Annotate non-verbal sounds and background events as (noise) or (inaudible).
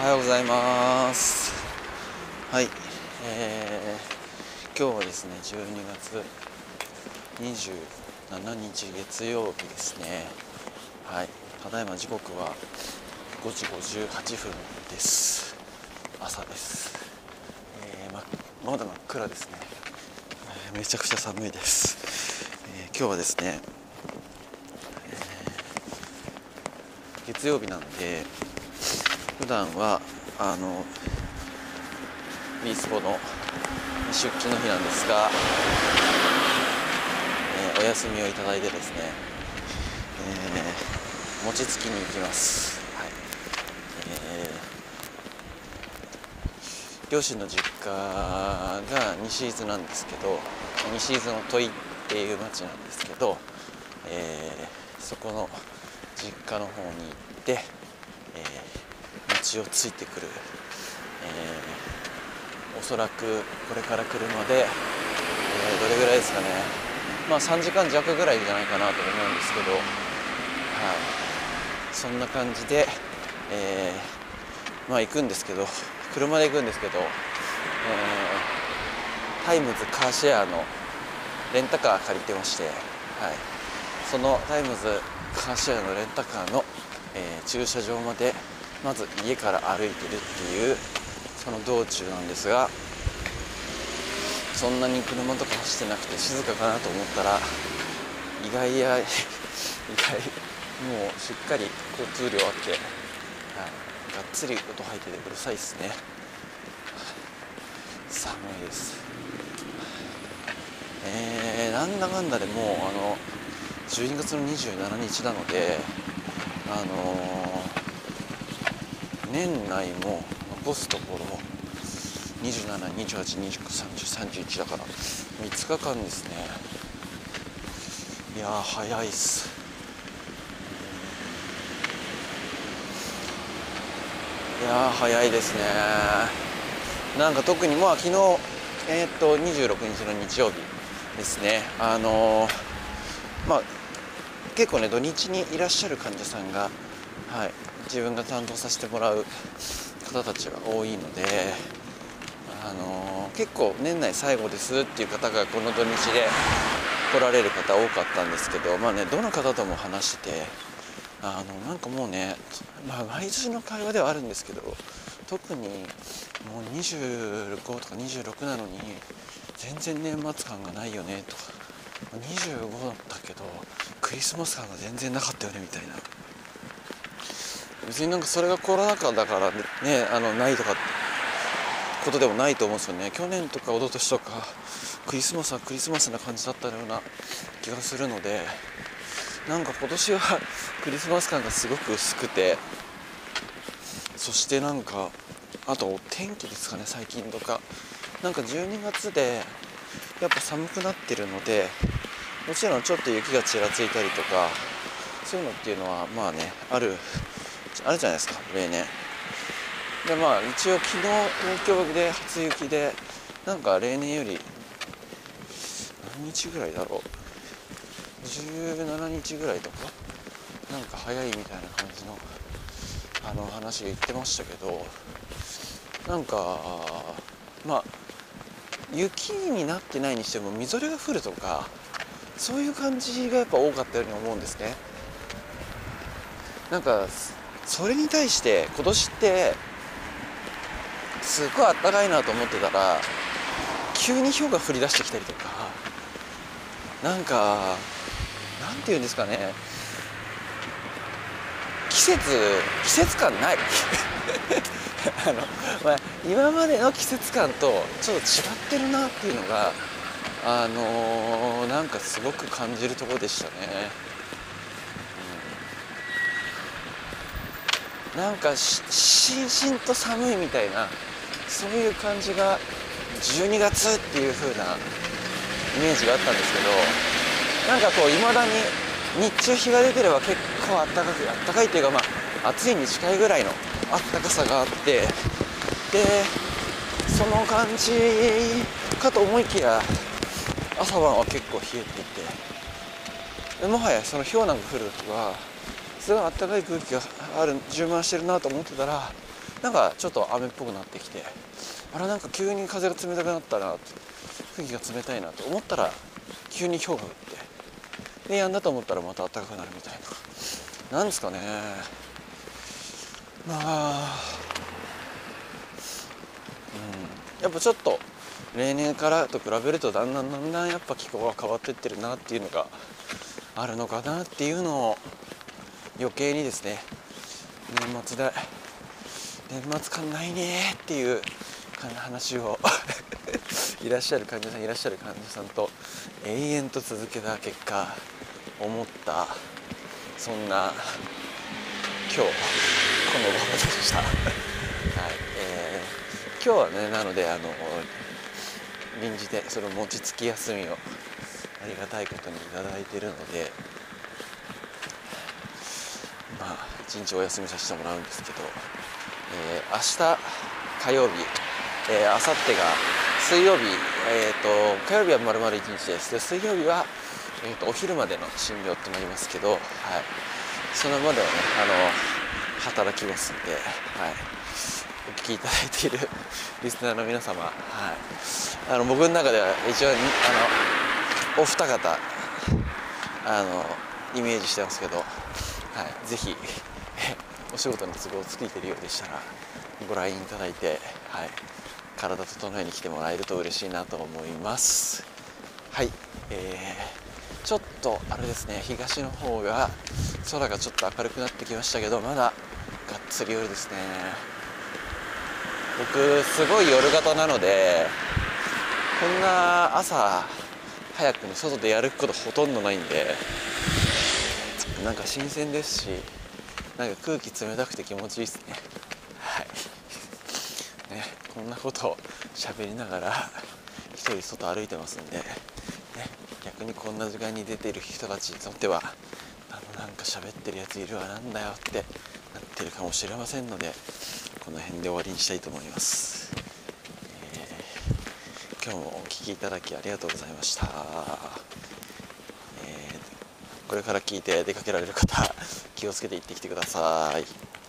はようございます。はい。えー、今日はですね12月27日月曜日ですね。はい。ただいま時刻は5時58分です。朝です、えーま、まだ真っ暗ですね、えーめちゃくちゃ寒いです、えー今日はですね、え月曜日なんで普段はあのビースポの出勤の日なんですが、えーお休みをいただいてですね、えー餅つきに行きます、はい。えー両親の実家が西伊豆なんですけど西伊豆の土井っていう町なんですけど、えーそこの実家の方に行って、えー餅をついてくる、えーおそらくこれから車で、えーどれぐらいですかね。まあ3時間弱ぐらいじゃないかなと思うんですけどはい。そんな感じで、えーまあ行くんですけど車で行くんですけど、えータイムズカーシェアのレンタカー借りてまして、はい、そのタイムズカーシェアのレンタカーの、えー駐車場までまず家から歩いてるっていうその道中なんですがそんなに車とか走ってなくて静かかなと思ったら意外や意外もうしっかり交通量あって、はい、がっつり音入っててうるさいですね。寒いです。えー、なんだかんだでもうあの12月の27日なのであのー年内も残すところ2728293031だから5日間ですね。いやー早いっす。いやー早いですね。なんか特にまあ昨日えーっと26日の日曜日ですね。あのーまあ結構ね土日にいらっしゃる患者さんがはい。自分が担当させてもらう方たちが多いのであのー結構年内最後ですっていう方がこの土日で来られる方多かったんですけどまあねどの方とも話しててあのなんかもうね、まあ、毎年の会話ではあるんですけど特にもう25とか26なのに全然年末感がないよねとか25だったけどクリスマス感が全然なかったよねみたいな。別になんかそれがコロナ禍だからねあのないとかことでもないと思うんですよね。去年とか一昨年とかクリスマスはクリスマスな感じだったような気がするのでなんか今年はクリスマス感がすごく薄くてそしてなんかあとお天気ですかね最近とか。なんか12月でやっぱ寒くなってるのでもちろんちょっと雪がちらついたりとかそういうのっていうのはまあねあるあるじゃないですか例年。でまあ一応昨日東京で初雪でなんか例年より何日ぐらいだろう。17日ぐらいとかなんか早いみたいな感じのあの話言ってましたけどなんかまあ雪になってないにしてもみぞれが降るとかそういう感じがやっぱ多かったように思うんですね。なんかそれに対して今年ってすごいあったかいなと思ってたら急に氷が降り出してきたりとかなんかなんていうんですかね。季節季節感ない。(laughs) あの、まあ、今までの季節感とちょっと違ってるなっていうのがあのーなんかすごく感じるところでしたね、うんなんかししんしんと寒いみたいなそういう感じが12月っていう風なイメージがあったんですけどなんかこういまだに日中日が出てれば結構あったかくあったかいっていうかまあ暑いに近いぐらいのあったかさがあってでその感じかと思いきや朝晩は結構冷えていてもはやその氷なんか降る時はすごいあったかい空気がある充満してるなと思ってたらなんかちょっと雨っぽくなってきてあれなんか急に風が冷たくなったな空気が冷たいなと思ったら急に氷が降ってでやんだと思ったらまた暖かくなるみたいな。なんですかね。まあうん。やっぱちょっと例年からと比べるとだんだんだんだんやっぱ気候が変わってってるなっていうのがあるのかなっていうのを余計にですね年末で年末感ないねっていう話を (laughs) いらっしゃる患者さんいらっしゃる患者さんと永遠と続けた結果思ったそんな今日この頃でした。(laughs) はいえー、今日はねなのであの臨時でその餅つき休みをありがたいことに頂いてるのでまあ一日お休みさせてもらうんですけど、えー、明日火曜日、えー、明後日が水曜日、えーと、火曜日は丸々一日です。で水曜日は、えーと、お昼までの診療ってなりますけど、はい、そのまではねあの働きますんで、はい、お聞きいただいている (laughs) リスナーの皆様、はい、あの僕の中では一応あのお二方あのイメージしてますけど、はい、ぜひ (laughs) お仕事の都合をついてるようでしたらご来院いただいて、はい、体整えに来てもらえると嬉しいなと思います。はい、えー、ちょっとあれですね東の方が空がちょっと明るくなってきましたけどまだがっつり夜ですね。僕すごい夜型なのでこんな朝早くに外でやることほとんどないんでなんか新鮮ですしなんか空気冷たくて気持ちいいですね。はい。ねこんなことを喋りながら一人外歩いてますんで、ね、逆にこんな時間に出てる人たちにとってはあのなんか喋ってるやついるわなんだよってなってるかもしれませんのでこの辺で終わりにしたいと思います。今日もお聴きいただきありがとうございました、これから聞いて出かけられる方気をつけて行ってきてください。